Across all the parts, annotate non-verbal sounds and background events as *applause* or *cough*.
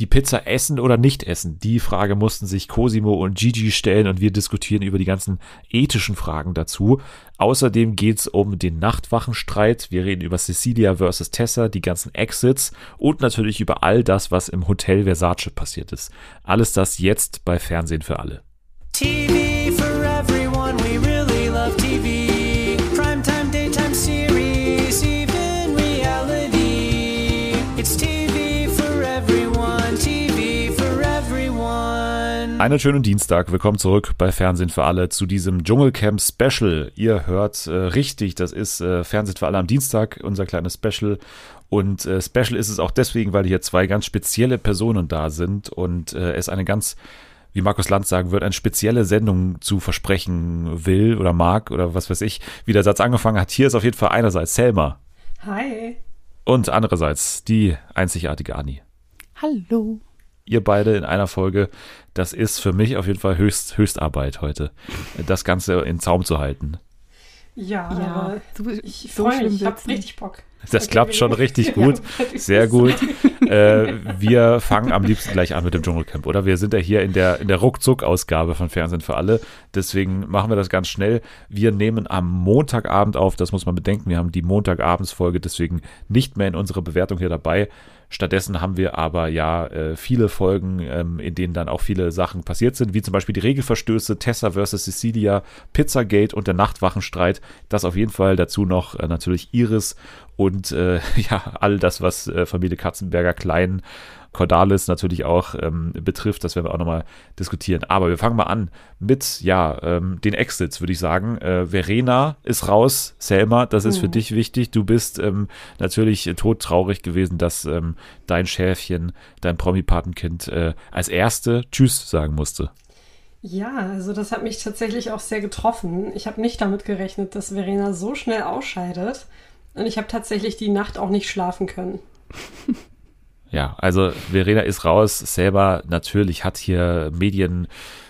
die Pizza essen oder nicht essen? Die Frage mussten sich Cosimo und Gigi stellen und wir diskutieren über die ganzen ethischen Fragen dazu. Außerdem geht's um den Nachtwachenstreit. Wir reden über Cecilia versus Tessa, die ganzen Exits und natürlich über all das, was im Hotel Versace passiert ist. Alles das jetzt bei Fernsehen für alle. Einen schönen Dienstag, willkommen zurück bei Fernsehen für alle zu diesem Dschungelcamp Special. Ihr hört äh, richtig, das ist äh, Fernsehen für alle am Dienstag, unser kleines Special. Und äh, Special ist es auch deswegen, weil hier zwei ganz spezielle Personen da sind und äh, es eine ganz wie Markus Lanz sagen wird, eine spezielle Sendung zu versprechen will oder mag oder was weiß ich, wie der Satz angefangen hat. Hier ist auf jeden Fall einerseits Selma. Hi. Und andererseits die einzigartige Anni. Hallo. Ihr beide in einer Folge, das ist für mich auf jeden Fall Höchst, Höchstarbeit heute, das Ganze in Zaum zu halten. Ja, ja. So, ich so freue mich, ich habe richtig Bock. Das klappt schon richtig gut. Sehr gut. äh, wir fangen am liebsten gleich an mit dem Dschungelcamp, oder? Wir sind ja hier in der, in der Ruckzuck-Ausgabe von Fernsehen für alle. Deswegen machen wir das ganz schnell. Wir nehmen am Montagabend auf, das muss man bedenken. Wir haben die Montagabendsfolge deswegen nicht mehr in unserer Bewertung hier dabei. Stattdessen haben wir aber ja äh, viele Folgen, ähm, in denen dann auch viele Sachen passiert sind, wie zum Beispiel die Regelverstöße, Tessa vs. Cecilia, Pizzagate und der Nachtwachenstreit. Das auf jeden Fall dazu noch äh, natürlich Iris und äh, *laughs* ja, all das, was äh, Familie Katzenberger Klein Cordalis natürlich auch ähm, betrifft. Das werden wir auch nochmal diskutieren. Aber wir fangen mal an mit, ja, ähm, den Exits, würde ich sagen. Äh, Verena ist raus. Selma, das ist mhm. für dich wichtig. Du bist ähm, natürlich todtraurig gewesen, dass ähm, dein Schäfchen, dein Promi-Patenkind äh, als erste Tschüss sagen musste. Ja, also das hat mich tatsächlich auch sehr getroffen. Ich habe nicht damit gerechnet, dass Verena so schnell ausscheidet. Und ich habe tatsächlich die Nacht auch nicht schlafen können. *laughs* Ja, also Verena ist raus. Selber natürlich hat hier Medien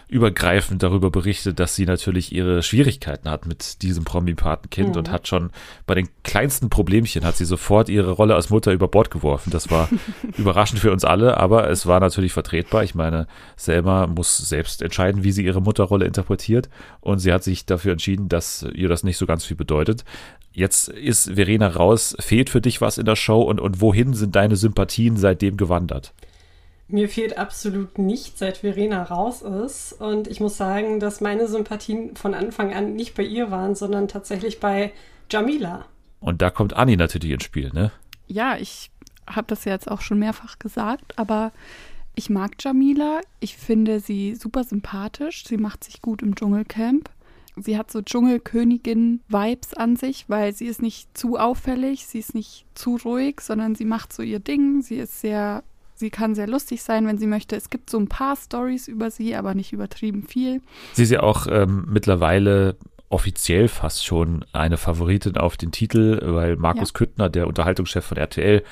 übergreifend darüber berichtet, dass sie natürlich ihre Schwierigkeiten hat mit diesem Promi-Patenkind mhm. und hat schon bei den kleinsten Problemchen hat sie sofort ihre Rolle als Mutter über Bord geworfen. Das war *laughs* überraschend für uns alle, aber es war natürlich vertretbar. Ich meine, Selma muss selbst entscheiden, wie sie ihre Mutterrolle interpretiert und sie hat sich dafür entschieden, dass ihr das nicht so ganz viel bedeutet. Jetzt ist Verena raus. Fehlt für dich was in der Show und, und wohin sind deine Sympathien seitdem gewandert? Mir fehlt absolut nicht, seit Verena raus ist. Und ich muss sagen, dass meine Sympathien von Anfang an nicht bei ihr waren, sondern tatsächlich bei Jamila. Und da kommt Anni natürlich ins Spiel, ne? Ja, ich habe das ja jetzt auch schon mehrfach gesagt, aber ich mag Jamila. Ich finde sie super sympathisch. Sie macht sich gut im Dschungelcamp. Sie hat so Dschungelkönigin-Vibes an sich, weil sie ist nicht zu auffällig, sie ist nicht zu ruhig, sondern sie macht so ihr Ding. Sie ist sehr, sie kann sehr lustig sein, wenn sie möchte. Es gibt so ein paar Stories über sie, aber nicht übertrieben viel. Sie ist ja auch ähm, mittlerweile offiziell fast schon eine Favoritin auf den Titel, weil Markus ja. Küttner, der Unterhaltungschef von RTL,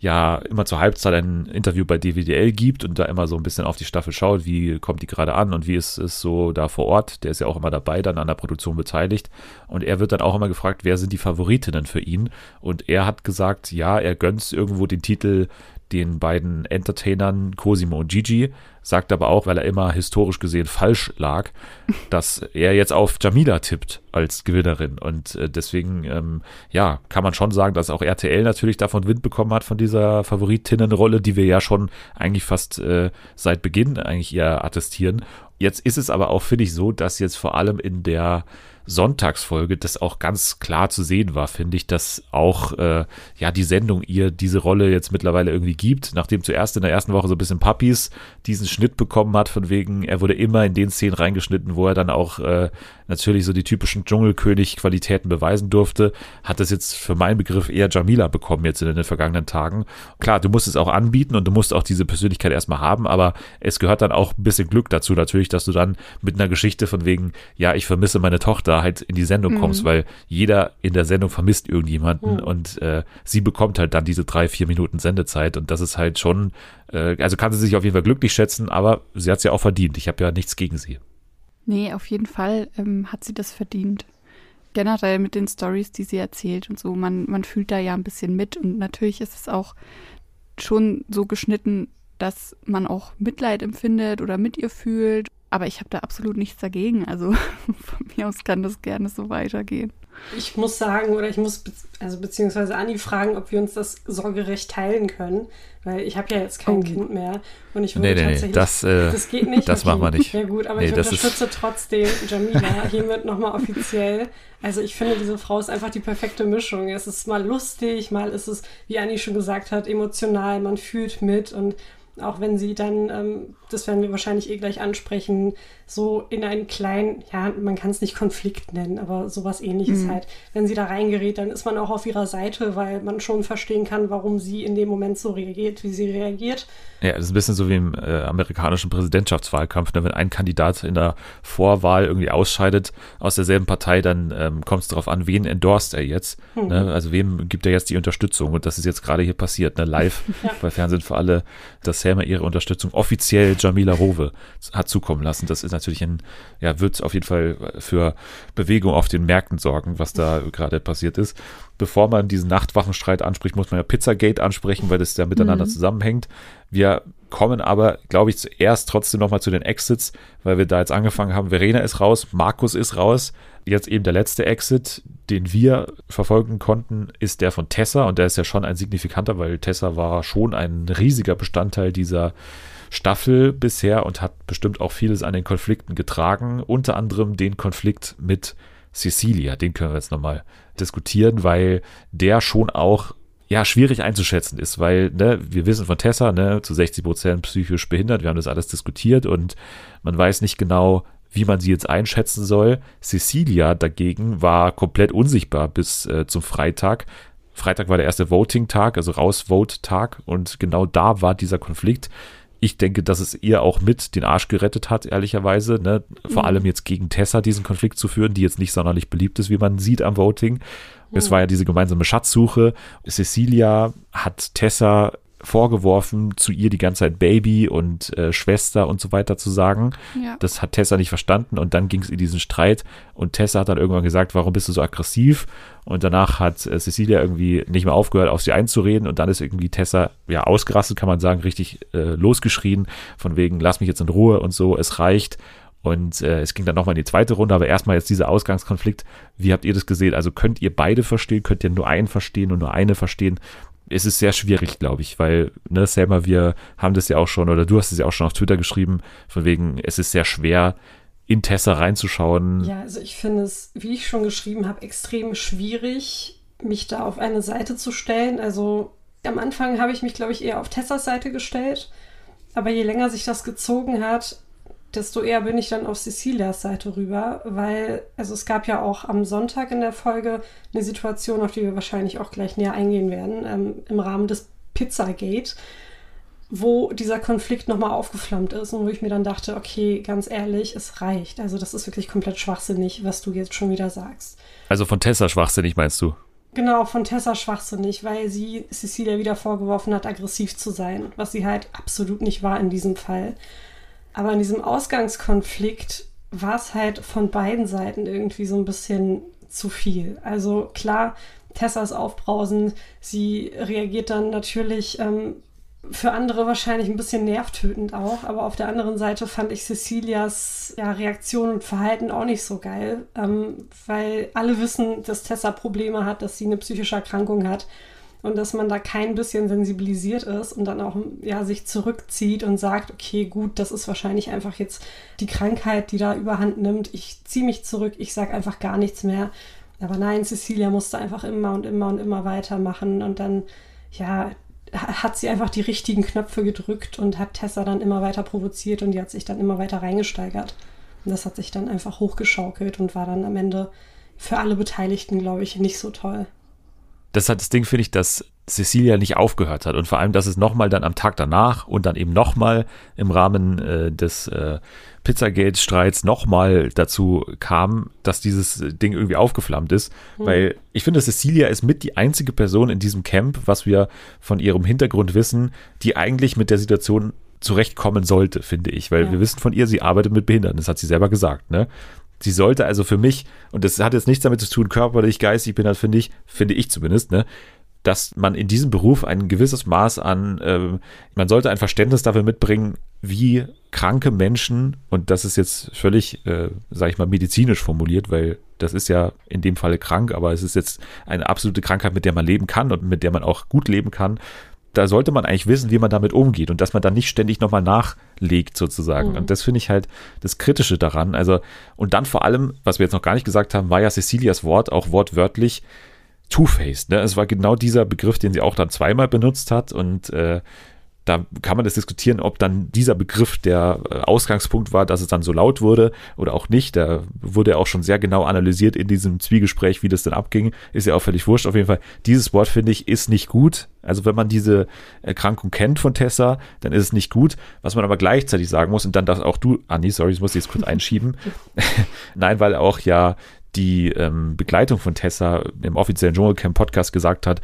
ja immer zur Halbzeit ein Interview bei DWDL gibt und da immer so ein bisschen auf die Staffel schaut, wie kommt die gerade an und wie ist es so da vor Ort. Der ist ja auch immer dabei, dann an der Produktion beteiligt. Und er wird dann auch immer gefragt, wer sind die Favoritinnen für ihn? Und er hat gesagt, ja, er gönnt irgendwo den Titel den beiden Entertainern Cosimo und Gigi, sagt aber auch, weil er immer historisch gesehen falsch lag, *laughs* dass er jetzt auf Jamila tippt als Gewinnerin. Und äh, deswegen, ähm, ja, kann man schon sagen, dass auch RTL natürlich davon Wind bekommen hat von dieser Favoritinnenrolle, die wir ja schon eigentlich fast äh, seit Beginn eigentlich eher attestieren. Jetzt ist es aber auch, finde ich, so, dass jetzt vor allem in der Sonntagsfolge das auch ganz klar zu sehen war, finde ich, dass auch äh, ja die Sendung ihr diese Rolle jetzt mittlerweile irgendwie gibt, nachdem zuerst in der ersten Woche so ein bisschen Puppies diesen Schnitt bekommen hat, von wegen, er wurde immer in den Szenen reingeschnitten, wo er dann auch äh, natürlich so die typischen Dschungelkönig-Qualitäten beweisen durfte, hat das jetzt für meinen Begriff eher Jamila bekommen jetzt in den vergangenen Tagen. Klar, du musst es auch anbieten und du musst auch diese Persönlichkeit erstmal haben, aber es gehört dann auch ein bisschen Glück dazu natürlich, dass du dann mit einer Geschichte von wegen, ja, ich vermisse meine Tochter, halt in die Sendung kommst, mhm. weil jeder in der Sendung vermisst irgendjemanden mhm. und äh, sie bekommt halt dann diese drei, vier Minuten Sendezeit und das ist halt schon, äh, also kann sie sich auf jeden Fall glücklich schätzen, aber sie hat es ja auch verdient. Ich habe ja nichts gegen sie. Nee, auf jeden Fall ähm, hat sie das verdient. Generell mit den Stories, die sie erzählt und so, man, man fühlt da ja ein bisschen mit und natürlich ist es auch schon so geschnitten, dass man auch Mitleid empfindet oder mit ihr fühlt. Aber ich habe da absolut nichts dagegen. Also *laughs* von mir aus kann das gerne so weitergehen. Ich muss sagen, oder ich muss, also beziehungsweise Anni fragen, ob wir uns das Sorgerecht teilen können, weil ich habe ja jetzt kein oh. Kind mehr und ich würde nee, nee, tatsächlich, nee, das, äh, das geht nicht. Das okay. machen wir nicht. Ja gut, aber nee, ich unterstütze trotzdem Jamila hiermit nochmal offiziell. Also ich finde, diese Frau ist einfach die perfekte Mischung. Es ist mal lustig, mal ist es, wie Anni schon gesagt hat, emotional, man fühlt mit und auch wenn sie dann, ähm, das werden wir wahrscheinlich eh gleich ansprechen, so in einen kleinen, ja, man kann es nicht Konflikt nennen, aber sowas ähnliches mhm. halt. Wenn sie da reingerät, dann ist man auch auf ihrer Seite, weil man schon verstehen kann, warum sie in dem Moment so reagiert, wie sie reagiert. Ja, das ist ein bisschen so wie im äh, amerikanischen Präsidentschaftswahlkampf. Ne? Wenn ein Kandidat in der Vorwahl irgendwie ausscheidet aus derselben Partei, dann ähm, kommt es darauf an, wen endorst er jetzt. Mhm. Ne? Also wem gibt er jetzt die Unterstützung? Und das ist jetzt gerade hier passiert, ne? live *laughs* ja. bei Fernsehen für alle, dass Selma ihre Unterstützung offiziell Jamila Rowe hat zukommen lassen. Das ist natürlich ein, ja, wird auf jeden Fall für Bewegung auf den Märkten sorgen, was da *laughs* gerade passiert ist. Bevor man diesen Nachtwachenstreit anspricht, muss man ja Pizzagate ansprechen, weil das ja miteinander mhm. zusammenhängt. Wir kommen aber, glaube ich, zuerst trotzdem nochmal zu den Exits, weil wir da jetzt angefangen haben. Verena ist raus, Markus ist raus. Jetzt eben der letzte Exit, den wir verfolgen konnten, ist der von Tessa und der ist ja schon ein signifikanter, weil Tessa war schon ein riesiger Bestandteil dieser Staffel bisher und hat bestimmt auch vieles an den Konflikten getragen, unter anderem den Konflikt mit Cecilia. Den können wir jetzt nochmal diskutieren, weil der schon auch ja, schwierig einzuschätzen ist, weil ne, wir wissen von Tessa, ne, zu 60 Prozent psychisch behindert, wir haben das alles diskutiert und man weiß nicht genau, wie man sie jetzt einschätzen soll. Cecilia dagegen war komplett unsichtbar bis äh, zum Freitag. Freitag war der erste Voting-Tag, also Raus-Vote-Tag und genau da war dieser Konflikt ich denke, dass es ihr auch mit den Arsch gerettet hat, ehrlicherweise. Ne? Vor mhm. allem jetzt gegen Tessa diesen Konflikt zu führen, die jetzt nicht sonderlich beliebt ist, wie man sieht am Voting. Mhm. Es war ja diese gemeinsame Schatzsuche. Cecilia hat Tessa vorgeworfen, zu ihr die ganze Zeit Baby und äh, Schwester und so weiter zu sagen. Ja. Das hat Tessa nicht verstanden und dann ging es in diesen Streit und Tessa hat dann irgendwann gesagt, warum bist du so aggressiv? Und danach hat äh, Cecilia irgendwie nicht mehr aufgehört, auf sie einzureden und dann ist irgendwie Tessa ja ausgerastet, kann man sagen, richtig äh, losgeschrien, von wegen, lass mich jetzt in Ruhe und so, es reicht. Und äh, es ging dann nochmal in die zweite Runde, aber erstmal jetzt dieser Ausgangskonflikt. Wie habt ihr das gesehen? Also könnt ihr beide verstehen? Könnt ihr nur einen verstehen und nur eine verstehen? Es ist sehr schwierig, glaube ich, weil, ne, Selma, wir haben das ja auch schon, oder du hast es ja auch schon auf Twitter geschrieben, von wegen, es ist sehr schwer, in Tessa reinzuschauen. Ja, also ich finde es, wie ich schon geschrieben habe, extrem schwierig, mich da auf eine Seite zu stellen. Also am Anfang habe ich mich, glaube ich, eher auf Tessas Seite gestellt. Aber je länger sich das gezogen hat, desto eher bin ich dann auf Cecilias Seite rüber, weil, also es gab ja auch am Sonntag in der Folge eine Situation, auf die wir wahrscheinlich auch gleich näher eingehen werden, ähm, im Rahmen des Pizzagate, wo dieser Konflikt nochmal aufgeflammt ist und wo ich mir dann dachte, okay, ganz ehrlich, es reicht. Also das ist wirklich komplett schwachsinnig, was du jetzt schon wieder sagst. Also von Tessa schwachsinnig meinst du? Genau, von Tessa schwachsinnig, weil sie Cecilia wieder vorgeworfen hat, aggressiv zu sein, was sie halt absolut nicht war in diesem Fall. Aber in diesem Ausgangskonflikt war es halt von beiden Seiten irgendwie so ein bisschen zu viel. Also klar, Tessa ist aufbrausend, sie reagiert dann natürlich ähm, für andere wahrscheinlich ein bisschen nervtötend auch, aber auf der anderen Seite fand ich Cecilias ja, Reaktion und Verhalten auch nicht so geil, ähm, weil alle wissen, dass Tessa Probleme hat, dass sie eine psychische Erkrankung hat und dass man da kein bisschen sensibilisiert ist und dann auch ja, sich zurückzieht und sagt, okay, gut, das ist wahrscheinlich einfach jetzt die Krankheit, die da überhand nimmt. Ich ziehe mich zurück, ich sage einfach gar nichts mehr. Aber nein, Cecilia musste einfach immer und immer und immer weitermachen und dann, ja, hat sie einfach die richtigen Knöpfe gedrückt und hat Tessa dann immer weiter provoziert und die hat sich dann immer weiter reingesteigert. Und das hat sich dann einfach hochgeschaukelt und war dann am Ende für alle Beteiligten, glaube ich, nicht so toll das hat das Ding, finde ich, dass Cecilia nicht aufgehört hat und vor allem, dass es nochmal dann am Tag danach und dann eben nochmal im Rahmen äh, des äh, Pizzagate-Streits nochmal dazu kam, dass dieses Ding irgendwie aufgeflammt ist, mhm. weil ich finde, Cecilia ist mit die einzige Person in diesem Camp, was wir von ihrem Hintergrund wissen, die eigentlich mit der Situation zurechtkommen sollte, finde ich, weil ja. wir wissen von ihr, sie arbeitet mit Behinderten, das hat sie selber gesagt, ne? Sie sollte also für mich, und das hat jetzt nichts damit zu tun, körperlich, geistig bin halt, finde ich, finde ich zumindest, ne? dass man in diesem Beruf ein gewisses Maß an, äh, man sollte ein Verständnis dafür mitbringen, wie kranke Menschen, und das ist jetzt völlig, äh, sage ich mal, medizinisch formuliert, weil das ist ja in dem Falle krank, aber es ist jetzt eine absolute Krankheit, mit der man leben kann und mit der man auch gut leben kann. Da sollte man eigentlich wissen, wie man damit umgeht und dass man dann nicht ständig nochmal nachlegt sozusagen. Mhm. Und das finde ich halt das Kritische daran. Also, und dann vor allem, was wir jetzt noch gar nicht gesagt haben, war ja Cecilias Wort auch wortwörtlich, Two-Faced. Ne? Es war genau dieser Begriff, den sie auch dann zweimal benutzt hat und äh, da kann man das diskutieren, ob dann dieser Begriff der äh, Ausgangspunkt war, dass es dann so laut wurde oder auch nicht. Da wurde ja auch schon sehr genau analysiert in diesem Zwiegespräch, wie das denn abging. Ist ja auch völlig wurscht. Auf jeden Fall, dieses Wort finde ich ist nicht gut. Also wenn man diese Erkrankung kennt von Tessa, dann ist es nicht gut. Was man aber gleichzeitig sagen muss, und dann darfst auch du, Anni, sorry, ich muss jetzt kurz einschieben. *laughs* Nein, weil auch ja die ähm, Begleitung von Tessa im offiziellen Dschungelcamp Podcast gesagt hat,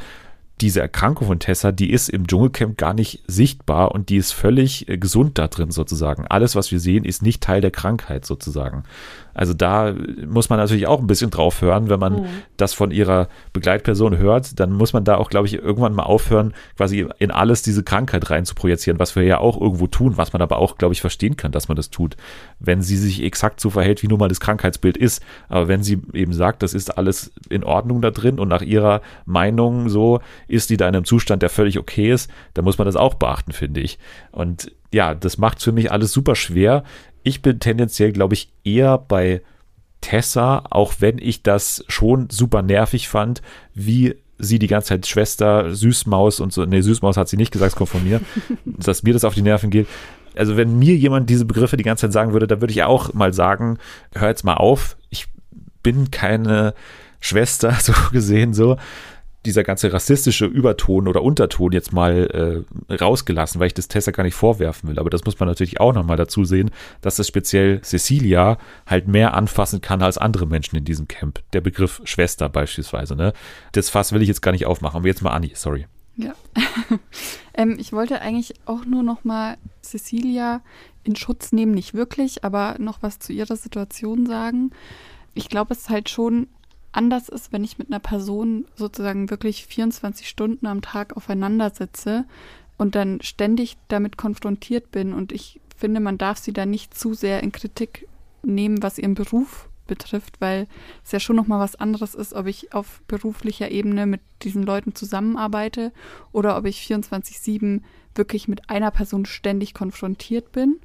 diese Erkrankung von Tessa, die ist im Dschungelcamp gar nicht sichtbar und die ist völlig äh, gesund da drin sozusagen. Alles, was wir sehen, ist nicht Teil der Krankheit sozusagen. Also da muss man natürlich auch ein bisschen drauf hören, wenn man mhm. das von ihrer Begleitperson hört, dann muss man da auch, glaube ich, irgendwann mal aufhören, quasi in alles diese Krankheit rein zu projizieren, was wir ja auch irgendwo tun, was man aber auch, glaube ich, verstehen kann, dass man das tut, wenn sie sich exakt so verhält, wie nun mal das Krankheitsbild ist. Aber wenn sie eben sagt, das ist alles in Ordnung da drin und nach ihrer Meinung so ist die da in einem Zustand, der völlig okay ist, dann muss man das auch beachten, finde ich. Und ja, das macht für mich alles super schwer, ich bin tendenziell, glaube ich, eher bei Tessa, auch wenn ich das schon super nervig fand, wie sie die ganze Zeit Schwester, Süßmaus und so, nee, Süßmaus hat sie nicht gesagt, es kommt von mir, *laughs* dass mir das auf die Nerven geht. Also wenn mir jemand diese Begriffe die ganze Zeit sagen würde, dann würde ich auch mal sagen, hör jetzt mal auf, ich bin keine Schwester, *laughs* so gesehen, so dieser ganze rassistische Überton oder Unterton jetzt mal äh, rausgelassen, weil ich das Tessa gar nicht vorwerfen will. Aber das muss man natürlich auch nochmal dazu sehen, dass das speziell Cecilia halt mehr anfassen kann als andere Menschen in diesem Camp. Der Begriff Schwester beispielsweise. Ne? Das Fass will ich jetzt gar nicht aufmachen. Aber jetzt mal Anni, sorry. Ja. *laughs* ähm, ich wollte eigentlich auch nur nochmal Cecilia in Schutz nehmen, nicht wirklich, aber noch was zu ihrer Situation sagen. Ich glaube, es ist halt schon anders ist, wenn ich mit einer Person sozusagen wirklich 24 Stunden am Tag aufeinander sitze und dann ständig damit konfrontiert bin. Und ich finde, man darf sie da nicht zu sehr in Kritik nehmen, was ihren Beruf betrifft, weil es ja schon nochmal was anderes ist, ob ich auf beruflicher Ebene mit diesen Leuten zusammenarbeite oder ob ich 24-7 wirklich mit einer Person ständig konfrontiert bin.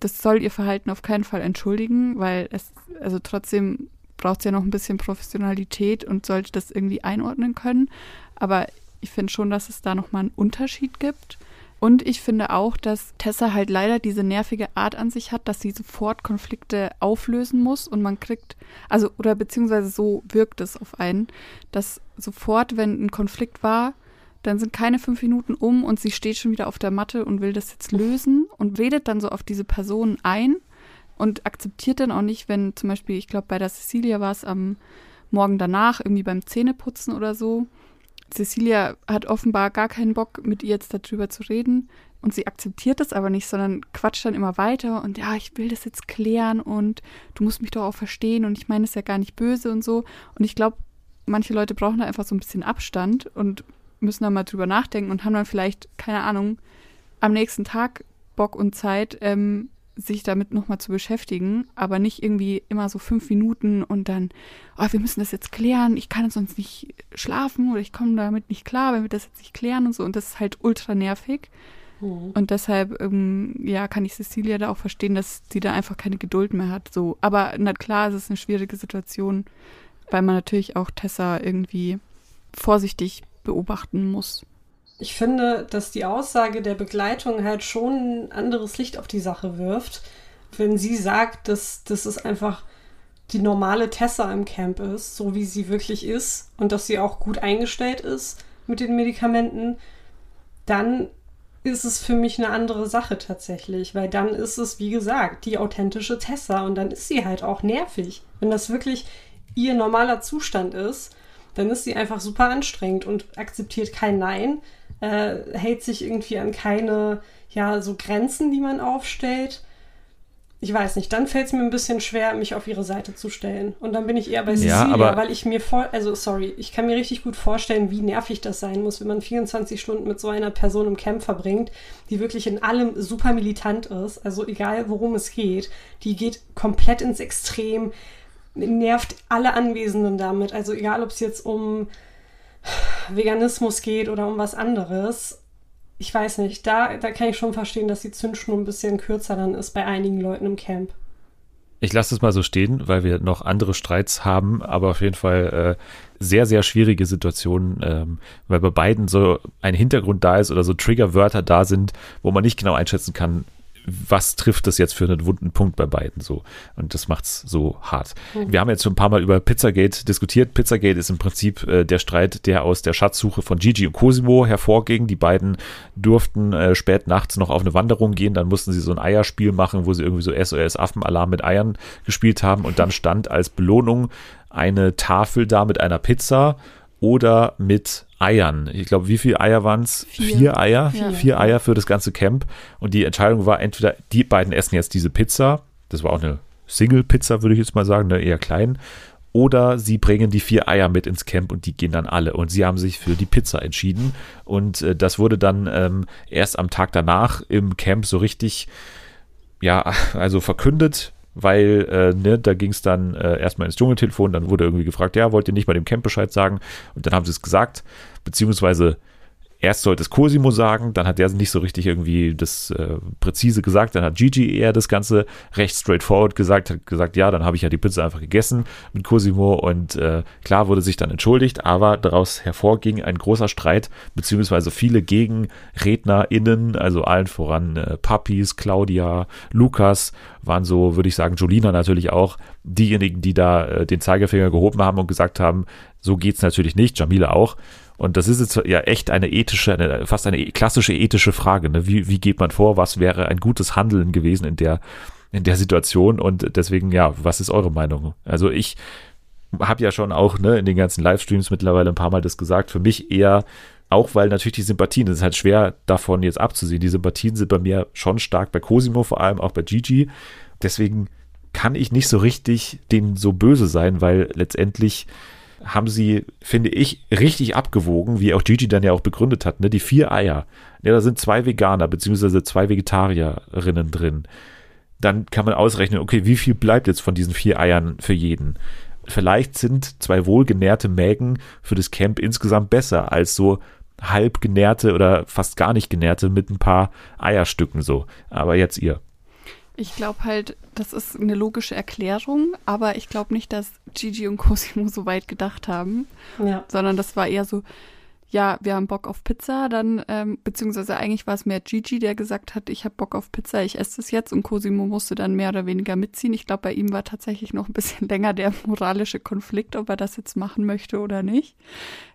Das soll ihr Verhalten auf keinen Fall entschuldigen, weil es, also trotzdem braucht es ja noch ein bisschen Professionalität und sollte das irgendwie einordnen können. Aber ich finde schon, dass es da nochmal einen Unterschied gibt. Und ich finde auch, dass Tessa halt leider diese nervige Art an sich hat, dass sie sofort Konflikte auflösen muss und man kriegt, also oder beziehungsweise so wirkt es auf einen, dass sofort, wenn ein Konflikt war, dann sind keine fünf Minuten um und sie steht schon wieder auf der Matte und will das jetzt lösen und redet dann so auf diese Person ein und akzeptiert dann auch nicht, wenn zum Beispiel, ich glaube, bei der Cecilia war es am Morgen danach, irgendwie beim Zähneputzen oder so. Cecilia hat offenbar gar keinen Bock, mit ihr jetzt darüber zu reden. Und sie akzeptiert das aber nicht, sondern quatscht dann immer weiter und ja, ich will das jetzt klären und du musst mich doch auch verstehen und ich meine es ja gar nicht böse und so. Und ich glaube, manche Leute brauchen da einfach so ein bisschen Abstand und müssen da mal drüber nachdenken und haben dann vielleicht, keine Ahnung, am nächsten Tag Bock und Zeit, ähm, sich damit nochmal zu beschäftigen, aber nicht irgendwie immer so fünf Minuten und dann, oh, wir müssen das jetzt klären, ich kann sonst nicht schlafen oder ich komme damit nicht klar, wenn wir das jetzt nicht klären und so. Und das ist halt ultra nervig. Mhm. Und deshalb, ähm, ja, kann ich Cecilia da auch verstehen, dass sie da einfach keine Geduld mehr hat. So. Aber na klar, es ist eine schwierige Situation, weil man natürlich auch Tessa irgendwie vorsichtig beobachten muss ich finde, dass die Aussage der Begleitung halt schon ein anderes Licht auf die Sache wirft, wenn sie sagt, dass, dass es einfach die normale Tessa im Camp ist, so wie sie wirklich ist und dass sie auch gut eingestellt ist mit den Medikamenten, dann ist es für mich eine andere Sache tatsächlich, weil dann ist es, wie gesagt, die authentische Tessa und dann ist sie halt auch nervig. Wenn das wirklich ihr normaler Zustand ist, dann ist sie einfach super anstrengend und akzeptiert kein Nein, äh, hält sich irgendwie an keine, ja, so Grenzen, die man aufstellt. ich weiß nicht, dann fällt es mir ein bisschen schwer, mich auf ihre Seite zu stellen. Und dann bin ich eher bei Ja, Cecilia, aber- weil ich mir vor, also sorry, ich kann mir richtig gut vorstellen, wie nervig das sein muss, wenn man 24 Stunden mit so einer Person im Camp verbringt, die wirklich in allem super militant ist. Also egal, worum es geht, die geht komplett ins Extrem, nervt alle Anwesenden damit. Also egal, ob es jetzt um Veganismus geht oder um was anderes. Ich weiß nicht, da, da kann ich schon verstehen, dass die Zündschnur ein bisschen kürzer dann ist bei einigen Leuten im Camp. Ich lasse es mal so stehen, weil wir noch andere Streits haben, aber auf jeden Fall äh, sehr, sehr schwierige Situationen, ähm, weil bei beiden so ein Hintergrund da ist oder so Triggerwörter da sind, wo man nicht genau einschätzen kann, was trifft das jetzt für einen wunden Punkt bei beiden so. Und das macht's so hart. Wir haben jetzt schon ein paar Mal über Pizzagate diskutiert. Pizzagate ist im Prinzip äh, der Streit, der aus der Schatzsuche von Gigi und Cosimo hervorging. Die beiden durften äh, spät nachts noch auf eine Wanderung gehen. Dann mussten sie so ein Eierspiel machen, wo sie irgendwie so SOS-Affenalarm mit Eiern gespielt haben. Und dann stand als Belohnung eine Tafel da mit einer Pizza oder mit Eiern. Ich glaube, wie viele Eier waren es? Vier. Vier Eier. Ja. Vier Eier für das ganze Camp. Und die Entscheidung war entweder, die beiden essen jetzt diese Pizza. Das war auch eine Single-Pizza, würde ich jetzt mal sagen, ne, eher klein. Oder sie bringen die vier Eier mit ins Camp und die gehen dann alle. Und sie haben sich für die Pizza entschieden. Und äh, das wurde dann ähm, erst am Tag danach im Camp so richtig, ja, *laughs* also verkündet, weil äh, ne, da ging es dann äh, erstmal ins Dschungeltelefon, dann wurde irgendwie gefragt, ja, wollt ihr nicht mal dem Camp Bescheid sagen? Und dann haben sie es gesagt, beziehungsweise erst sollte es Cosimo sagen, dann hat der nicht so richtig irgendwie das äh, präzise gesagt, dann hat Gigi eher das Ganze recht straightforward gesagt, hat gesagt, ja, dann habe ich ja die Pizza einfach gegessen mit Cosimo und äh, klar wurde sich dann entschuldigt, aber daraus hervorging ein großer Streit, beziehungsweise viele GegenrednerInnen, also allen voran äh, Papis, Claudia, Lukas, waren so, würde ich sagen, Jolina natürlich auch, diejenigen, die da äh, den Zeigefinger gehoben haben und gesagt haben, so geht's natürlich nicht, Jamila auch. Und das ist jetzt ja echt eine ethische, eine, fast eine klassische ethische Frage. Ne? Wie, wie geht man vor? Was wäre ein gutes Handeln gewesen in der, in der Situation? Und deswegen, ja, was ist eure Meinung? Also ich habe ja schon auch ne, in den ganzen Livestreams mittlerweile ein paar Mal das gesagt. Für mich eher, auch weil natürlich die Sympathien, das ist halt schwer davon jetzt abzusehen. Die Sympathien sind bei mir schon stark, bei Cosimo vor allem, auch bei Gigi. Deswegen kann ich nicht so richtig denen so böse sein, weil letztendlich haben sie, finde ich, richtig abgewogen, wie auch Gigi dann ja auch begründet hat, ne? Die vier Eier. Ja, da sind zwei Veganer beziehungsweise zwei Vegetarierinnen drin. Dann kann man ausrechnen, okay, wie viel bleibt jetzt von diesen vier Eiern für jeden? Vielleicht sind zwei wohlgenährte Mägen für das Camp insgesamt besser als so halb genährte oder fast gar nicht genährte mit ein paar Eierstücken so. Aber jetzt ihr. Ich glaube halt, das ist eine logische Erklärung, aber ich glaube nicht, dass Gigi und Cosimo so weit gedacht haben, Ja. sondern das war eher so, ja, wir haben Bock auf Pizza, dann, ähm, beziehungsweise eigentlich war es mehr Gigi, der gesagt hat, ich habe Bock auf Pizza, ich esse das jetzt und Cosimo musste dann mehr oder weniger mitziehen. Ich glaube, bei ihm war tatsächlich noch ein bisschen *laughs* länger der moralische Konflikt, ob er das jetzt machen möchte oder nicht.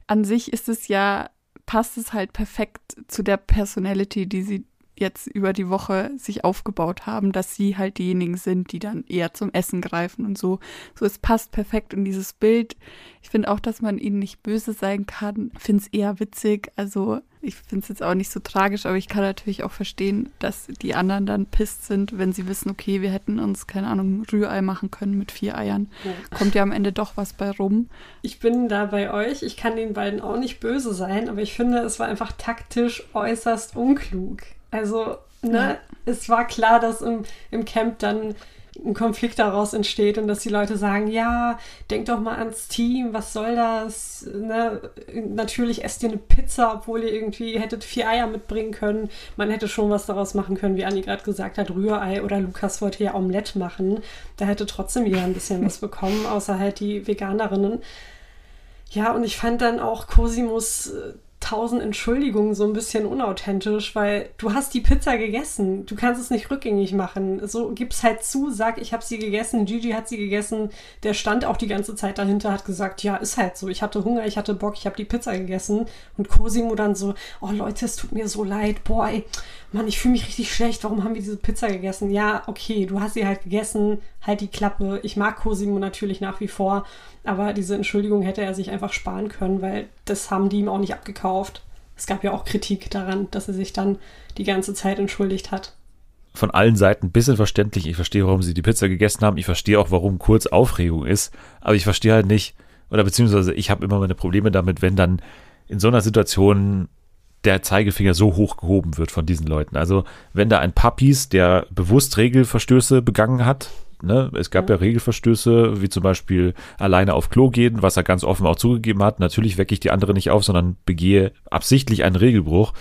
An sich ist es ja, passt es halt perfekt zu der Personality, die sie jetzt über die Woche sich aufgebaut haben, dass sie halt diejenigen sind, die dann eher zum Essen greifen und so. So, es passt perfekt in dieses Bild. Ich finde auch, dass man ihnen nicht böse sein kann. Finde es eher witzig. Also, ich finde es jetzt auch nicht so tragisch, aber ich kann natürlich auch verstehen, dass die anderen dann pisst sind, wenn sie wissen, okay, wir hätten uns, keine Ahnung, Rührei machen können mit vier Eiern. Kommt ja am Ende doch was bei rum. Ich bin da bei euch. Ich kann den beiden auch nicht böse sein, aber ich finde, es war einfach taktisch äußerst unklug. Also, ne, Ja. es war klar, dass im, im Camp dann ein Konflikt daraus entsteht und dass die Leute sagen, ja, denk doch mal ans Team, was soll das? Ne? Natürlich esst ihr eine Pizza, obwohl ihr irgendwie hättet vier Eier mitbringen können. Man hätte schon was daraus machen können, wie Anni gerade gesagt hat, Rührei oder Lukas wollte ja Omelette machen. Da hätte trotzdem jeder ein bisschen was bekommen, außer halt die Veganerinnen. Ja, und ich fand dann auch Cosimos äh, tausend Entschuldigungen so ein bisschen unauthentisch, weil du hast die Pizza gegessen. Du kannst es nicht rückgängig machen. So gib's halt zu, sag, ich habe sie gegessen, Gigi hat sie gegessen. Der stand auch die ganze Zeit dahinter, hat gesagt, ja, ist halt so. Ich hatte Hunger, ich hatte Bock, ich habe die Pizza gegessen. Und Cosimo dann so, oh Leute, es tut mir so leid. Boah, ey, Mann, ich fühle mich richtig schlecht. Warum haben wir diese Pizza gegessen? Ja, okay, du hast sie halt gegessen. Halt die Klappe. Ich mag Cosimo natürlich nach wie vor. Aber diese Entschuldigung hätte er sich einfach sparen können, weil das haben die ihm auch nicht abgekauft. Es gab ja auch Kritik daran, dass er sich dann die ganze Zeit entschuldigt hat. von allen Seiten ein bisschen verständlich. Ich verstehe, warum sie die Pizza gegessen haben. Ich verstehe auch, warum kurz Aufregung ist. Aber ich verstehe halt nicht, oder beziehungsweise ich habe immer meine Probleme damit, wenn dann in so einer Situation der Zeigefinger so hoch gehoben wird von diesen Leuten. Also wenn da ein Puppies, der bewusst Regelverstöße begangen hat, ne, es gab ja. ja Regelverstöße, wie zum Beispiel alleine auf Klo gehen, was er ganz offen auch zugegeben hat. Natürlich wecke ich die andere nicht auf, sondern begehe absichtlich einen Regelbruch.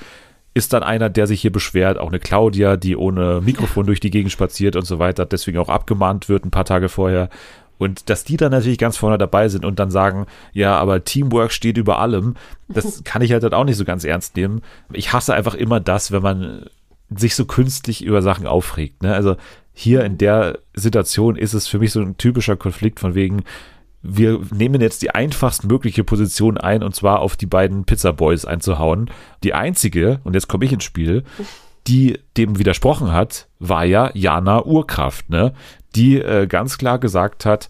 Ist dann einer, der sich hier beschwert, auch eine Claudia, die ohne Mikrofon durch die Gegend spaziert und so weiter, deswegen auch abgemahnt wird ein paar Tage vorher. Und dass die dann natürlich ganz vorne dabei sind und dann sagen, ja, aber Teamwork steht über allem, das *laughs* kann ich halt auch nicht so ganz ernst nehmen. Ich hasse einfach immer das, wenn man sich so künstlich über Sachen aufregt. Ne? Also hier in der Situation ist es für mich so ein typischer Konflikt von wegen, wir nehmen jetzt die einfachst mögliche Position ein und zwar auf die beiden Pizza Boys einzuhauen. Die einzige, und jetzt komme ich ins Spiel, die dem widersprochen hat, war ja Jana Urkraft, ne? Die äh, ganz klar gesagt hat,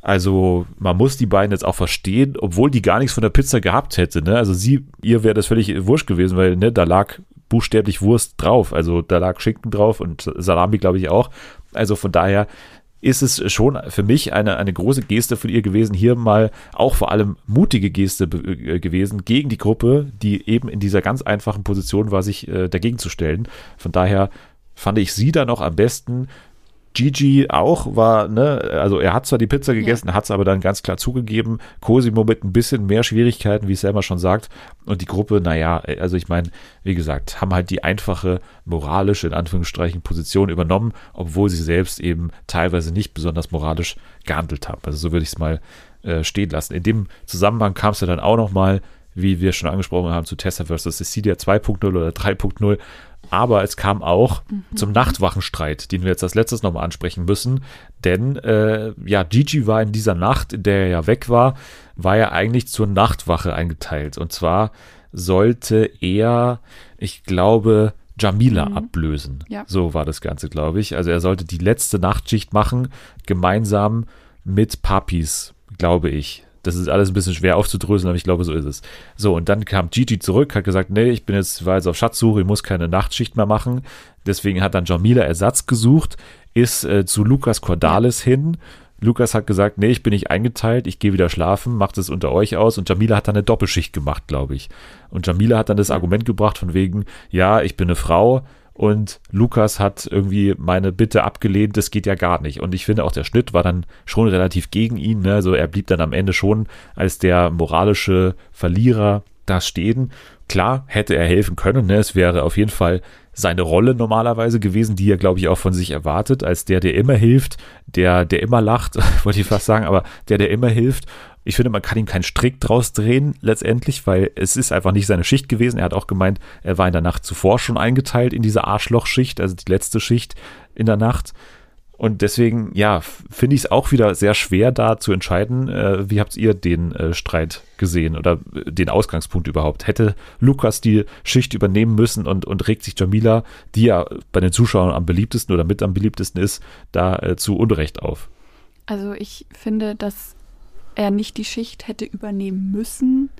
also man muss die beiden jetzt auch verstehen, obwohl die gar nichts von der Pizza gehabt hätte, ne? Also sie, ihr wäre das völlig wurscht gewesen, weil ne, da lag buchstäblich Wurst drauf. Also da lag Schinken drauf und Salami, glaube ich, auch. Also von daher ist es schon für mich eine, eine große Geste von ihr gewesen, hier mal auch vor allem mutige Geste äh, gewesen gegen die Gruppe, die eben in dieser ganz einfachen Position war, sich äh, dagegen zu stellen. Von daher fand ich sie da noch am besten. Gigi auch war, ne, also er hat zwar die Pizza gegessen, ja. hat es aber dann ganz klar zugegeben. Cosimo mit ein bisschen mehr Schwierigkeiten, wie Selma schon sagt. Und die Gruppe, naja, also ich meine, wie gesagt, haben halt die einfache moralische, in Anführungsstrichen, Position übernommen, obwohl sie selbst eben teilweise nicht besonders moralisch gehandelt haben. Also so würde ich es mal äh, stehen lassen. In dem Zusammenhang kam es ja dann auch nochmal, wie wir schon angesprochen haben, zu Tessa vs. Cecilia 2.0 oder 3.0 aber es kam auch mhm. zum Nachtwachenstreit, den wir jetzt als letztes nochmal ansprechen müssen. Denn äh, ja, Gigi war in dieser Nacht, in der er ja weg war, war er eigentlich zur Nachtwache eingeteilt. Und zwar sollte er, ich glaube, Jamila mhm. ablösen. Ja. So war das Ganze, glaube ich. Also er sollte die letzte Nachtschicht machen, gemeinsam mit Papis, glaube ich. Das ist alles ein bisschen schwer aufzudröseln, aber ich glaube, so ist es. So, und dann kam Gigi zurück, hat gesagt, nee, ich bin jetzt, war jetzt auf Schatzsuche, ich muss keine Nachtschicht mehr machen. Deswegen hat dann Jamila Ersatz gesucht, ist äh, zu Lukas Cordalis hin. Lukas hat gesagt, nee, ich bin nicht eingeteilt, ich gehe wieder schlafen, macht es unter euch aus. Und Jamila hat dann eine Doppelschicht gemacht, glaube ich. Und Jamila hat dann das Argument gebracht von wegen, ja, ich bin eine Frau, und Lukas hat irgendwie meine Bitte abgelehnt, das geht ja gar nicht. Und ich finde auch der Schnitt war dann schon relativ gegen ihn. Ne? Also er blieb dann am Ende schon als der moralische Verlierer da stehen. Klar, hätte er helfen können. Ne? Es wäre auf jeden Fall seine Rolle normalerweise gewesen, die er, glaube ich, auch von sich erwartet, als der, der immer hilft, der, der immer lacht, *laughs* wollte ich fast sagen, aber der, der immer hilft ich finde, man kann ihm keinen Strick draus drehen, letztendlich, weil es ist einfach nicht seine Schicht gewesen. Er hat auch gemeint, er war in der Nacht zuvor schon eingeteilt in diese Arschlochschicht, also die letzte Schicht in der Nacht. Und deswegen, ja, finde ich es auch wieder sehr schwer, da zu entscheiden. Äh, wie habt ihr den äh, Streit gesehen oder äh, den Ausgangspunkt überhaupt? Hätte Lukas die Schicht übernehmen müssen und, und regt sich Jamila, die ja bei den Zuschauern am beliebtesten oder mit am beliebtesten ist, da äh, zu Unrecht auf? Also ich finde, dass er nicht die Schicht hätte übernehmen müssen.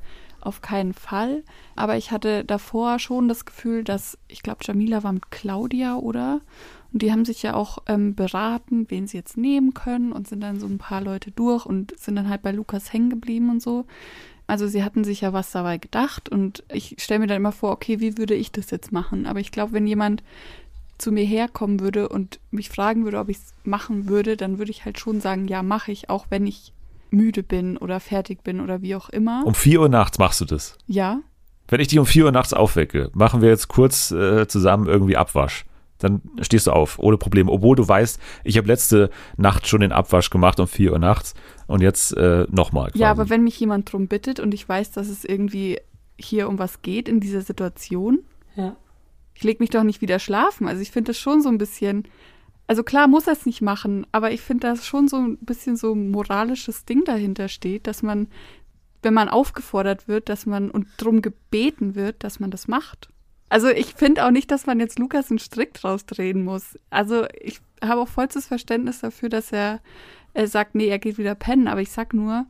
Auf keinen Fall. Aber ich hatte davor schon das Gefühl, dass, ich glaube, Jamila war mit Claudia, oder? Und die haben sich ja auch ähm, beraten, wen sie jetzt nehmen können und sind dann so ein paar Leute durch und sind dann halt bei Lukas hängen geblieben und so. Also sie hatten sich ja was dabei gedacht und ich stelle mir dann immer vor, okay, wie würde ich das jetzt machen? Aber ich glaube, wenn jemand zu mir herkommen würde und mich fragen würde, ob ich es machen würde, dann würde ich halt schon sagen, ja, mache ich, auch wenn ich müde bin oder fertig bin oder wie auch immer. Um 4 Uhr nachts machst du das? Ja. Wenn ich dich um 4 Uhr nachts aufwecke, machen wir jetzt kurz äh, zusammen irgendwie Abwasch. Dann stehst du auf, ohne Probleme. Obwohl du weißt, ich habe letzte Nacht schon den Abwasch gemacht um 4 Uhr nachts und jetzt äh, nochmal. Ja, aber wenn mich jemand drum bittet und ich weiß, dass es irgendwie hier um was geht in dieser Situation, ja. ich lege mich doch nicht wieder schlafen. Also ich finde das schon so ein bisschen also klar muss er es nicht machen, aber ich finde, dass schon so ein bisschen so ein moralisches Ding dahinter steht, dass man, wenn man aufgefordert wird, dass man und drum gebeten wird, dass man das macht. Also ich finde auch nicht, dass man jetzt Lukas einen Strick draus drehen muss. Also ich habe auch vollstes Verständnis dafür, dass er, er sagt, nee, er geht wieder pennen. Aber ich sag nur,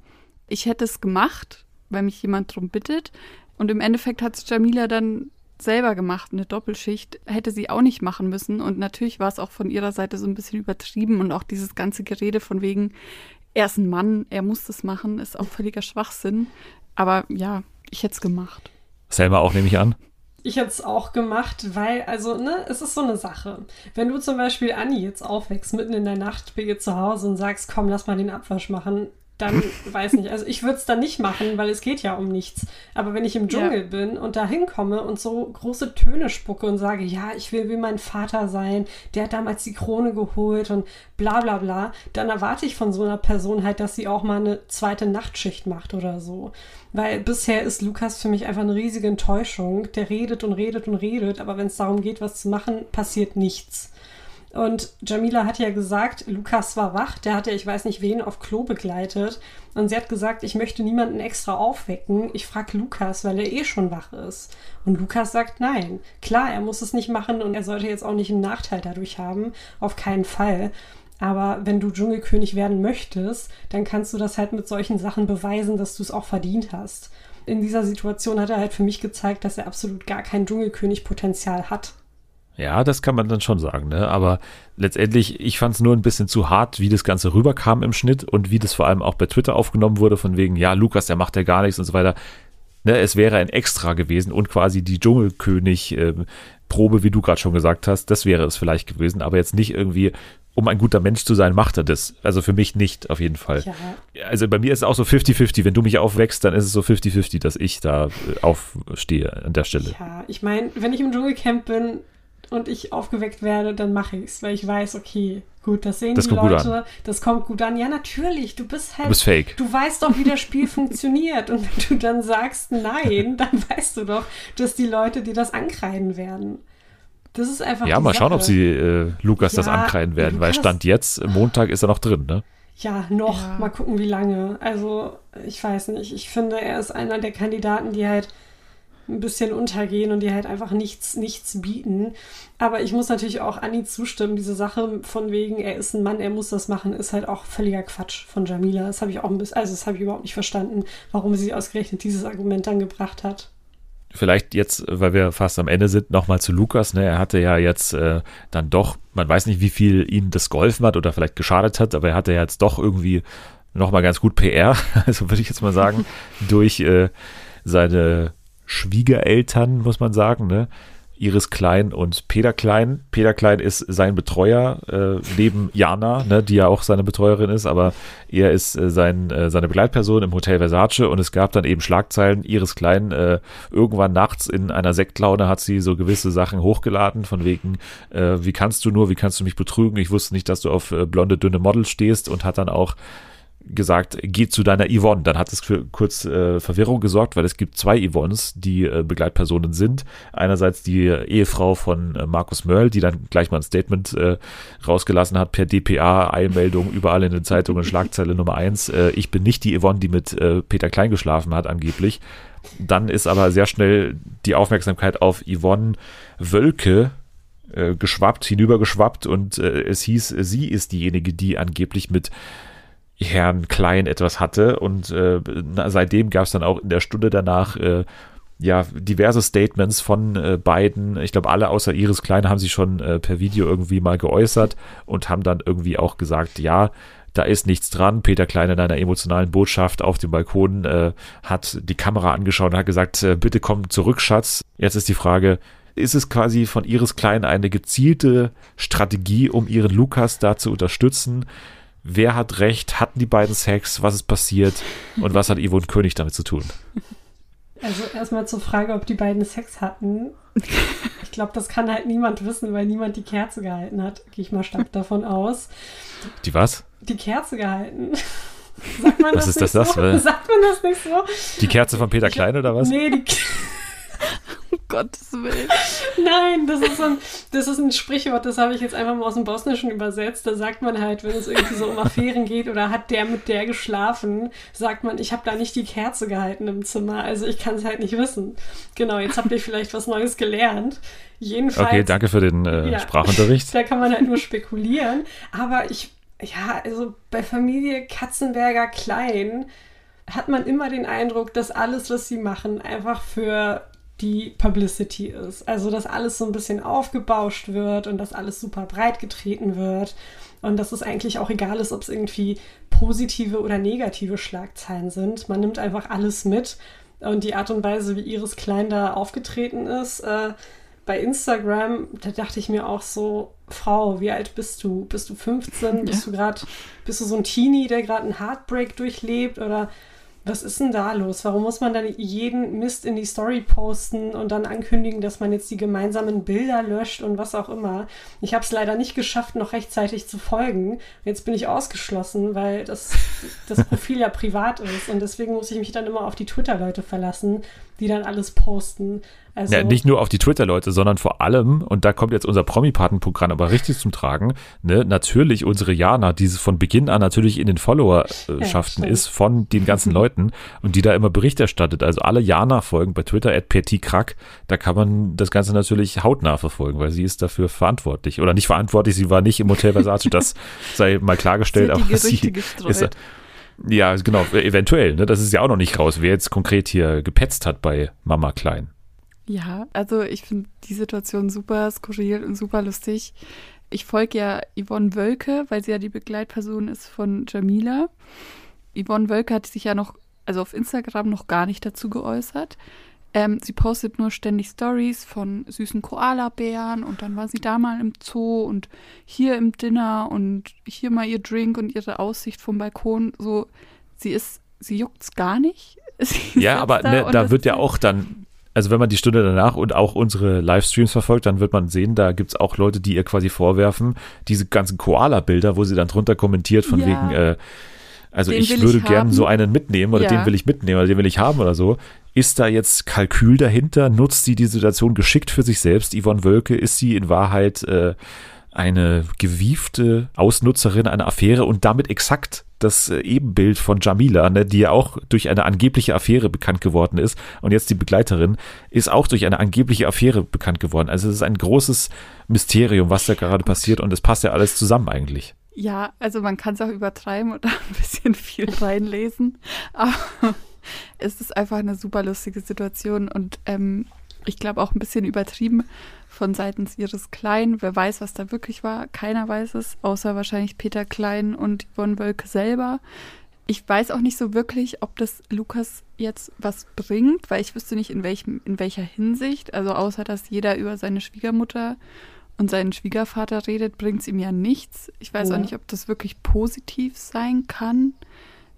ich hätte es gemacht, weil mich jemand drum bittet. Und im Endeffekt hat es Jamila dann selber gemacht, eine Doppelschicht, hätte sie auch nicht machen müssen. Und natürlich war es auch von ihrer Seite so ein bisschen übertrieben und auch dieses ganze Gerede von wegen, er ist ein Mann, er muss das machen, ist auch völliger Schwachsinn. Aber ja, ich hätte es gemacht. Selma auch, nehme ich an. Ich es auch gemacht, weil, also, ne, es ist so eine Sache. Wenn du zum Beispiel Anni jetzt aufwächst, mitten in der Nacht bei ihr zu Hause und sagst, komm, lass mal den Abwasch machen, dann weiß nicht. Also ich würde es dann nicht machen, weil es geht ja um nichts. Aber wenn ich im Dschungel ja. bin und da hinkomme und so große Töne spucke und sage, ja, ich will wie mein Vater sein, der hat damals die Krone geholt und bla bla bla, dann erwarte ich von so einer Person halt, dass sie auch mal eine zweite Nachtschicht macht oder so. Weil bisher ist Lukas für mich einfach eine riesige Enttäuschung. Der redet und redet und redet, aber wenn es darum geht, was zu machen, passiert nichts. Und Jamila hat ja gesagt, Lukas war wach, der hat ja, ich weiß nicht wen, auf Klo begleitet. Und sie hat gesagt, ich möchte niemanden extra aufwecken. Ich frage Lukas, weil er eh schon wach ist. Und Lukas sagt nein. Klar, er muss es nicht machen und er sollte jetzt auch nicht einen Nachteil dadurch haben. Auf keinen Fall. Aber wenn du Dschungelkönig werden möchtest, dann kannst du das halt mit solchen Sachen beweisen, dass du es auch verdient hast. In dieser Situation hat er halt für mich gezeigt, dass er absolut gar kein Dschungelkönig-Potenzial hat. Ja, das kann man dann schon sagen, ne? Aber letztendlich, ich fand es nur ein bisschen zu hart, wie das Ganze rüberkam im Schnitt und wie das vor allem auch bei Twitter aufgenommen wurde, von wegen, ja, Lukas, der macht ja gar nichts und so weiter. Ne, es wäre ein Extra gewesen und quasi die Dschungelkönig-Probe, wie du gerade schon gesagt hast, das wäre es vielleicht gewesen, aber jetzt nicht irgendwie, um ein guter Mensch zu sein, macht er das. Also für mich nicht, auf jeden Fall. Ja. Also bei mir ist es auch so 50-50. Wenn du mich aufwächst, dann ist es so 50-50, dass ich da äh, aufstehe an der Stelle. Ja, ich meine, wenn ich im Dschungelcamp bin, und ich aufgeweckt werde, dann mache ich es, weil ich weiß, okay, gut, das sehen das die Leute, das kommt gut an. Ja, natürlich, du bist halt. Du bist fake. Du weißt doch, wie das Spiel *laughs* funktioniert. Und wenn du dann sagst nein, *laughs* dann weißt du doch, dass die Leute dir das ankreiden werden. Das ist einfach. Ja, mal Sache. schauen, ob sie äh, Lukas ja, das ankreiden werden, weil Stand jetzt, Montag ist er noch drin, ne? Ja, noch. Ja. Mal gucken, wie lange. Also, ich weiß nicht. Ich finde, er ist einer der Kandidaten, die halt ein bisschen untergehen und die halt einfach nichts, nichts bieten. Aber ich muss natürlich auch Anni zustimmen, diese Sache von wegen, er ist ein Mann, er muss das machen, ist halt auch völliger Quatsch von Jamila. Das habe ich auch ein bisschen, also das habe ich überhaupt nicht verstanden, warum sie ausgerechnet dieses Argument dann gebracht hat. Vielleicht jetzt, weil wir fast am Ende sind, nochmal zu Lukas. Ne? Er hatte ja jetzt äh, dann doch, man weiß nicht, wie viel ihm das geholfen hat oder vielleicht geschadet hat, aber er hatte ja jetzt doch irgendwie nochmal ganz gut PR, *laughs* also würde ich jetzt mal sagen, *laughs* durch äh, seine Schwiegereltern, muss man sagen, ne? Iris Klein und Peter Klein. Peter Klein ist sein Betreuer, äh, neben Jana, ne, die ja auch seine Betreuerin ist, aber er ist äh, sein, äh, seine Begleitperson im Hotel Versace und es gab dann eben Schlagzeilen. Iris Klein äh, irgendwann nachts in einer Sektlaune hat sie so gewisse Sachen hochgeladen, von wegen, äh, wie kannst du nur, wie kannst du mich betrügen? Ich wusste nicht, dass du auf äh, blonde, dünne Models stehst und hat dann auch gesagt, geh zu deiner Yvonne. Dann hat es für kurz äh, Verwirrung gesorgt, weil es gibt zwei Yvonnes, die äh, Begleitpersonen sind. Einerseits die Ehefrau von äh, Markus Mörl, die dann gleich mal ein Statement äh, rausgelassen hat per DPA, Eilmeldung, überall in den Zeitungen, Schlagzeile Nummer eins. Äh, ich bin nicht die Yvonne, die mit äh, Peter Klein geschlafen hat, angeblich. Dann ist aber sehr schnell die Aufmerksamkeit auf Yvonne Wölke äh, geschwappt, hinübergeschwappt und äh, es hieß, sie ist diejenige, die angeblich mit Herrn Klein etwas hatte. Und äh, seitdem gab es dann auch in der Stunde danach äh, ja diverse Statements von äh, beiden. Ich glaube, alle außer Iris Klein haben sich schon äh, per Video irgendwie mal geäußert und haben dann irgendwie auch gesagt, ja, da ist nichts dran. Peter Klein in einer emotionalen Botschaft auf dem Balkon äh, hat die Kamera angeschaut und hat gesagt, äh, bitte komm zurück, Schatz. Jetzt ist die Frage, ist es quasi von Iris Klein eine gezielte Strategie, um ihren Lukas da zu unterstützen? Wer hat recht, hatten die beiden Sex, was ist passiert und was hat Yvonne König damit zu tun? Also erstmal zur Frage, ob die beiden Sex hatten. Ich glaube, das kann halt niemand wissen, weil niemand die Kerze gehalten hat. Gehe ich mal stark davon aus. Die was? Die Kerze gehalten. Sagt man was das ist das, das? So? Sagt man das nicht so? Die Kerze von Peter Klein oder was? Nee, die um *laughs* Gottes Willen. Nein, das ist, ein, das ist ein Sprichwort, das habe ich jetzt einfach mal aus dem Bosnischen übersetzt. Da sagt man halt, wenn es irgendwie so um Affären geht oder hat der mit der geschlafen, sagt man, ich habe da nicht die Kerze gehalten im Zimmer. Also ich kann es halt nicht wissen. Genau, jetzt habt ihr vielleicht was Neues gelernt. Jedenfalls. Okay, danke für den äh, ja, Sprachunterricht. Da kann man halt nur spekulieren. Aber ich, ja, also bei Familie Katzenberger Klein hat man immer den Eindruck, dass alles, was sie machen, einfach für die Publicity ist. Also, dass alles so ein bisschen aufgebauscht wird und dass alles super breit getreten wird und dass es eigentlich auch egal ist, ob es irgendwie positive oder negative Schlagzeilen sind. Man nimmt einfach alles mit und die Art und Weise, wie Iris Klein da aufgetreten ist, äh, bei Instagram, da dachte ich mir auch so, Frau, wie alt bist du? Bist du 15? Bist du gerade, bist du so ein Teenie, der gerade einen Heartbreak durchlebt? Oder was ist denn da los? Warum muss man dann jeden Mist in die Story posten und dann ankündigen, dass man jetzt die gemeinsamen Bilder löscht und was auch immer? Ich habe es leider nicht geschafft, noch rechtzeitig zu folgen. Jetzt bin ich ausgeschlossen, weil das, das Profil ja privat ist und deswegen muss ich mich dann immer auf die Twitter-Leute verlassen, die dann alles posten. Also, ja, nicht nur auf die Twitter-Leute, sondern vor allem, und da kommt jetzt unser Promi-Paten-Programm aber richtig zum Tragen, ne, natürlich unsere Jana, die von Beginn an natürlich in den Followerschaften ja, ist von den ganzen *laughs* Leuten und die da immer Bericht erstattet. Also alle Jana-Folgen bei Twitter, at Krack, da kann man das Ganze natürlich hautnah verfolgen, weil sie ist dafür verantwortlich. Oder nicht verantwortlich, sie war nicht im Hotel Versace, das *laughs* sei mal klargestellt, aber sie ist, ja, genau, eventuell. Ne? Das ist ja auch noch nicht raus, wer jetzt konkret hier gepetzt hat bei Mama Klein. Ja, also ich finde die Situation super skurril und super lustig. Ich folge ja Yvonne Wölke, weil sie ja die Begleitperson ist von Jamila. Yvonne Wölke hat sich ja noch, also auf Instagram noch gar nicht dazu geäußert. Ähm, sie postet nur ständig Stories von süßen Koala-Bären und dann war sie da mal im Zoo und hier im Dinner und hier mal ihr Drink und ihre Aussicht vom Balkon. So, sie ist, sie juckt's gar nicht. *laughs* Sie ja, aber da, ne, da wird ja auch dann also wenn man die Stunde danach und auch unsere Livestreams verfolgt, dann wird man sehen, da gibt es auch Leute, die ihr quasi vorwerfen, diese ganzen Koala-Bilder, wo sie dann drunter kommentiert von ja. wegen, äh, also den ich würde gern so einen mitnehmen oder ja. den will ich mitnehmen oder den will ich haben oder so. Ist da jetzt Kalkül dahinter? Nutzt sie die Situation geschickt für sich selbst? Yvonne Wölke, ist sie in Wahrheit äh, eine gewiefte Ausnutzerin einer Affäre und damit exakt das äh, Ebenbild von Jamila, ne, die ja auch durch eine angebliche Affäre bekannt geworden ist. Und jetzt die Begleiterin ist auch durch eine angebliche Affäre bekannt geworden. Also es ist ein großes Mysterium, was da gerade passiert und es passt ja alles zusammen eigentlich. Ja, also man kann es auch übertreiben und *laughs* da ein bisschen viel reinlesen. Aber es ist einfach eine super lustige Situation und ähm, ich glaube auch ein bisschen übertrieben von seitens ihres Kleinen. Wer weiß, was da wirklich war? Keiner weiß es, außer wahrscheinlich Peter Klein und Yvonne Wölke selber. Ich weiß auch nicht so wirklich, ob das Lukas jetzt was bringt, weil ich wüsste nicht, in, welchem, in welcher Hinsicht. Also außer, dass jeder über seine Schwiegermutter und seinen Schwiegervater redet, bringt es ihm ja nichts. Ich weiß ja. auch nicht, ob das wirklich positiv sein kann.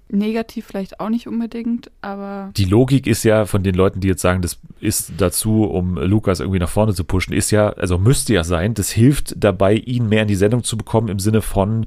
Negativ vielleicht auch nicht unbedingt, aber. Die Logik ist ja von den Leuten, die jetzt sagen, das ist dazu, um Lukas irgendwie nach vorne zu pushen, ist ja, also müsste ja sein, das hilft dabei, ihn mehr in die Sendung zu bekommen im Sinne von,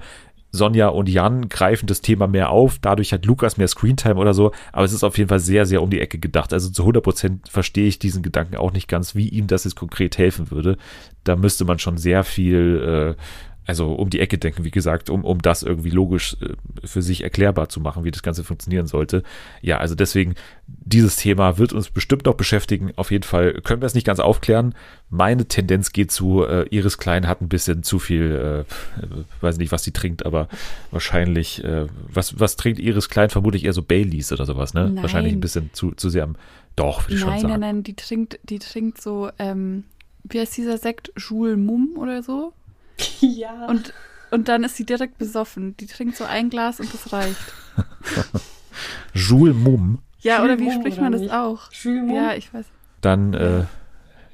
Sonja und Jan greifen das Thema mehr auf, dadurch hat Lukas mehr Screentime oder so, aber es ist auf jeden Fall sehr, sehr um die Ecke gedacht. Also zu 100 Prozent verstehe ich diesen Gedanken auch nicht ganz, wie ihm das jetzt konkret helfen würde. Da müsste man schon sehr viel äh, also um die Ecke denken, wie gesagt, um, um das irgendwie logisch äh, für sich erklärbar zu machen, wie das Ganze funktionieren sollte. Ja, also deswegen, dieses Thema wird uns bestimmt noch beschäftigen. Auf jeden Fall können wir es nicht ganz aufklären. Meine Tendenz geht zu, äh, Iris Klein hat ein bisschen zu viel, äh, weiß nicht, was sie trinkt, aber wahrscheinlich, äh, was, was trinkt Iris Klein? Vermutlich eher so Baileys oder sowas, ne? Nein. Wahrscheinlich ein bisschen zu, zu sehr am, doch, würde ich nein, schon sagen. Nein, nein, nein, die trinkt, die trinkt so, ähm, wie heißt dieser Sekt? Jules Mum oder so? *laughs* Ja. Und, und dann ist sie direkt besoffen. Die trinkt so ein Glas und das reicht. *laughs* Jules Mum. Ja, oder wie spricht man das auch? Jules Mum? Ja, ich weiß. Dann äh,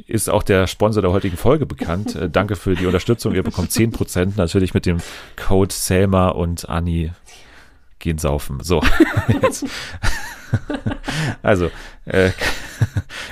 ist auch der Sponsor der heutigen Folge bekannt. äh, danke für die Unterstützung. Ihr bekommt 10% natürlich mit dem Code Selma und Anni gehen saufen. So, *laughs* jetzt. also, äh,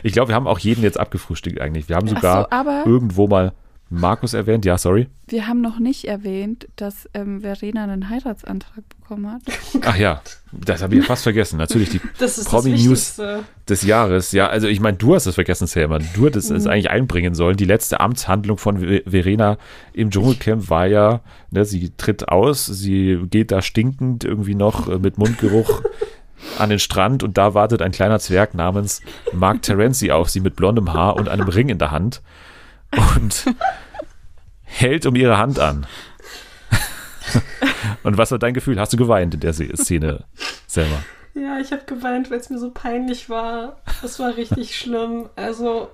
ich glaube, wir haben auch jeden jetzt abgefrühstückt eigentlich. Wir haben sogar so, irgendwo mal Markus erwähnt, ja, sorry. Wir haben noch nicht erwähnt, dass ähm, Verena einen Heiratsantrag bekommen hat. *laughs* Ach ja, das habe ich fast vergessen. Natürlich die *laughs* Promi-News des Jahres. Ja, also ich meine, du hast es vergessen, Selma. Du hättest mhm. es eigentlich einbringen sollen. Die letzte Amtshandlung von Verena im Dschungelcamp war ja, ne, sie tritt aus, sie geht da stinkend irgendwie noch äh, mit Mundgeruch *laughs* an den Strand und da wartet ein kleiner Zwerg namens Mark Terenzi auf sie mit blondem Haar und einem Ring in der Hand und hält um ihre Hand an. Und was war dein Gefühl? Hast du geweint in der Szene selber? Ja, ich habe geweint, weil es mir so peinlich war. Es war richtig schlimm. Also,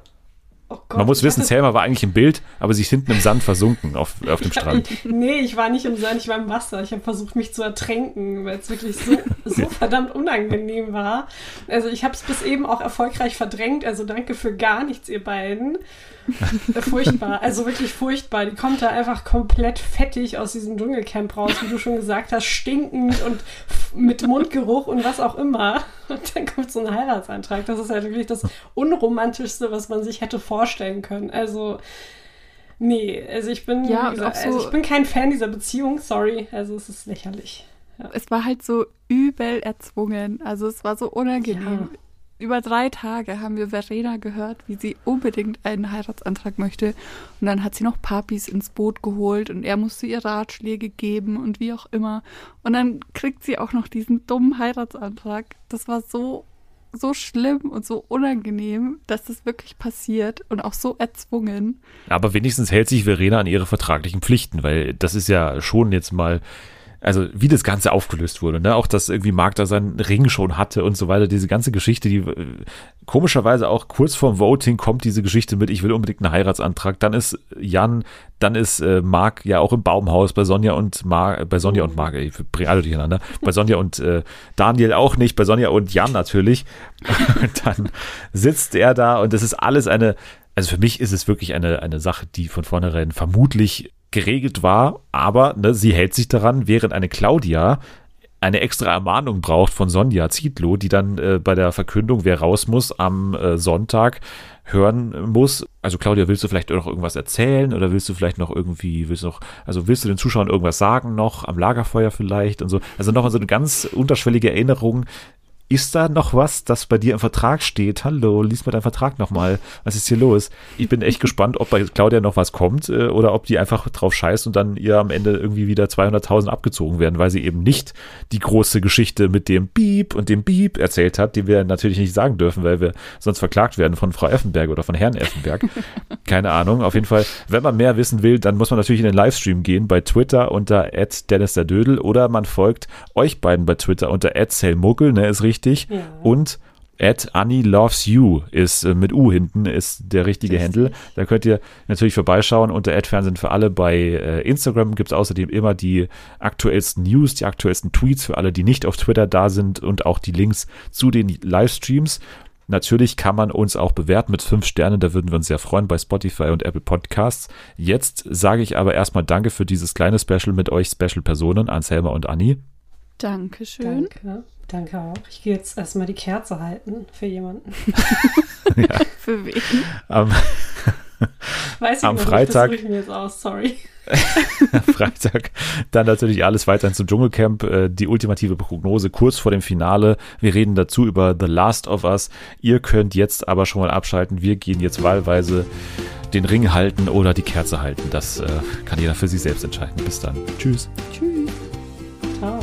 Oh Gott, Man muss wissen, Selma war eigentlich im Bild, aber sie ist hinten im Sand versunken auf, auf dem Strand. nee, ich war nicht im Sand, ich war im Wasser. Ich habe versucht, mich zu ertränken, weil es wirklich so, *laughs* so verdammt unangenehm war. Also ich habe es bis eben auch erfolgreich verdrängt. Also danke für gar nichts, ihr beiden. *laughs* Furchtbar, also wirklich furchtbar. Die kommt da einfach komplett fettig aus diesem Dschungelcamp raus, wie du schon gesagt hast, stinkend und mit Mundgeruch und was auch immer. Und dann kommt so ein Heiratsantrag. Das ist halt wirklich das Unromantischste, was man sich hätte vorstellen können. Also, nee, also ich bin, ja, gesagt, so also ich bin kein Fan dieser Beziehung, sorry. Also es ist lächerlich. Ja. Es war halt so übel erzwungen. Also es war so unangenehm. Ja über drei Tage haben wir Verena gehört, wie sie unbedingt einen Heiratsantrag möchte. Und dann hat sie noch Papis ins Boot geholt und er musste ihr Ratschläge geben und wie auch immer. Und dann kriegt sie auch noch diesen dummen Heiratsantrag. Das war so, so schlimm und so unangenehm, dass das wirklich passiert und auch so erzwungen. Aber wenigstens hält sich Verena an ihre vertraglichen Pflichten, weil das ist ja schon jetzt mal also wie das Ganze aufgelöst wurde, ne? Auch dass irgendwie Mark da seinen Ring schon hatte und so weiter. Diese ganze Geschichte, die äh, komischerweise auch kurz vorm Voting kommt diese Geschichte mit, ich will unbedingt einen Heiratsantrag. Dann ist Jan, dann ist äh, Mark ja auch im Baumhaus bei Sonja und Mark, bei Sonja und Mark, ich bringe alle durcheinander. Bei Sonja und äh, Daniel auch nicht, bei Sonja und Jan natürlich. *laughs* und dann sitzt er da und das ist alles eine, also für mich ist es wirklich eine, eine Sache, die von vornherein vermutlich geregelt war, aber ne, sie hält sich daran, während eine Claudia eine extra Ermahnung braucht von Sonja Zietlow, die dann äh, bei der Verkündung, wer raus muss, am äh, Sonntag hören muss. Also Claudia, willst du vielleicht noch irgendwas erzählen oder willst du vielleicht noch irgendwie, willst du noch, also willst du den Zuschauern irgendwas sagen noch am Lagerfeuer vielleicht und so. Also nochmal so eine ganz unterschwellige Erinnerung, ist da noch was, das bei dir im Vertrag steht? Hallo, lies mal deinen Vertrag nochmal. Was ist hier los? Ich bin echt gespannt, ob bei Claudia noch was kommt äh, oder ob die einfach drauf scheißt und dann ihr am Ende irgendwie wieder 200.000 abgezogen werden, weil sie eben nicht die große Geschichte mit dem Beep und dem Beep erzählt hat, die wir natürlich nicht sagen dürfen, weil wir sonst verklagt werden von Frau Effenberg oder von Herrn Effenberg. *laughs* Keine Ahnung. Auf jeden Fall, wenn man mehr wissen will, dann muss man natürlich in den Livestream gehen bei Twitter unter Dennis der Dödel oder man folgt euch beiden bei Twitter unter Muggel, ne, ist richtig richtig. Ja. Und at Annie Loves You ist äh, mit U hinten, ist der richtige Handle. Da könnt ihr natürlich vorbeischauen. Unter Ad Fernsehen für alle bei äh, Instagram gibt es außerdem immer die aktuellsten News, die aktuellsten Tweets für alle, die nicht auf Twitter da sind und auch die Links zu den Livestreams. Natürlich kann man uns auch bewerten mit fünf Sternen, da würden wir uns sehr freuen bei Spotify und Apple Podcasts. Jetzt sage ich aber erstmal Danke für dieses kleine Special mit euch Special-Personen, Anselma und Annie. Dankeschön. Danke. Danke auch. Ich gehe jetzt erstmal die Kerze halten für jemanden. *laughs* ja. *laughs* für wen? Am, Weiß ich am nicht, Freitag. Das ich mir jetzt aus, sorry. *laughs* Freitag dann natürlich alles weiterhin zum Dschungelcamp. Äh, die ultimative Prognose kurz vor dem Finale. Wir reden dazu über The Last of Us. Ihr könnt jetzt aber schon mal abschalten. Wir gehen jetzt wahlweise den Ring halten oder die Kerze halten. Das äh, kann jeder für sich selbst entscheiden. Bis dann. Tschüss. Tschüss. Ciao.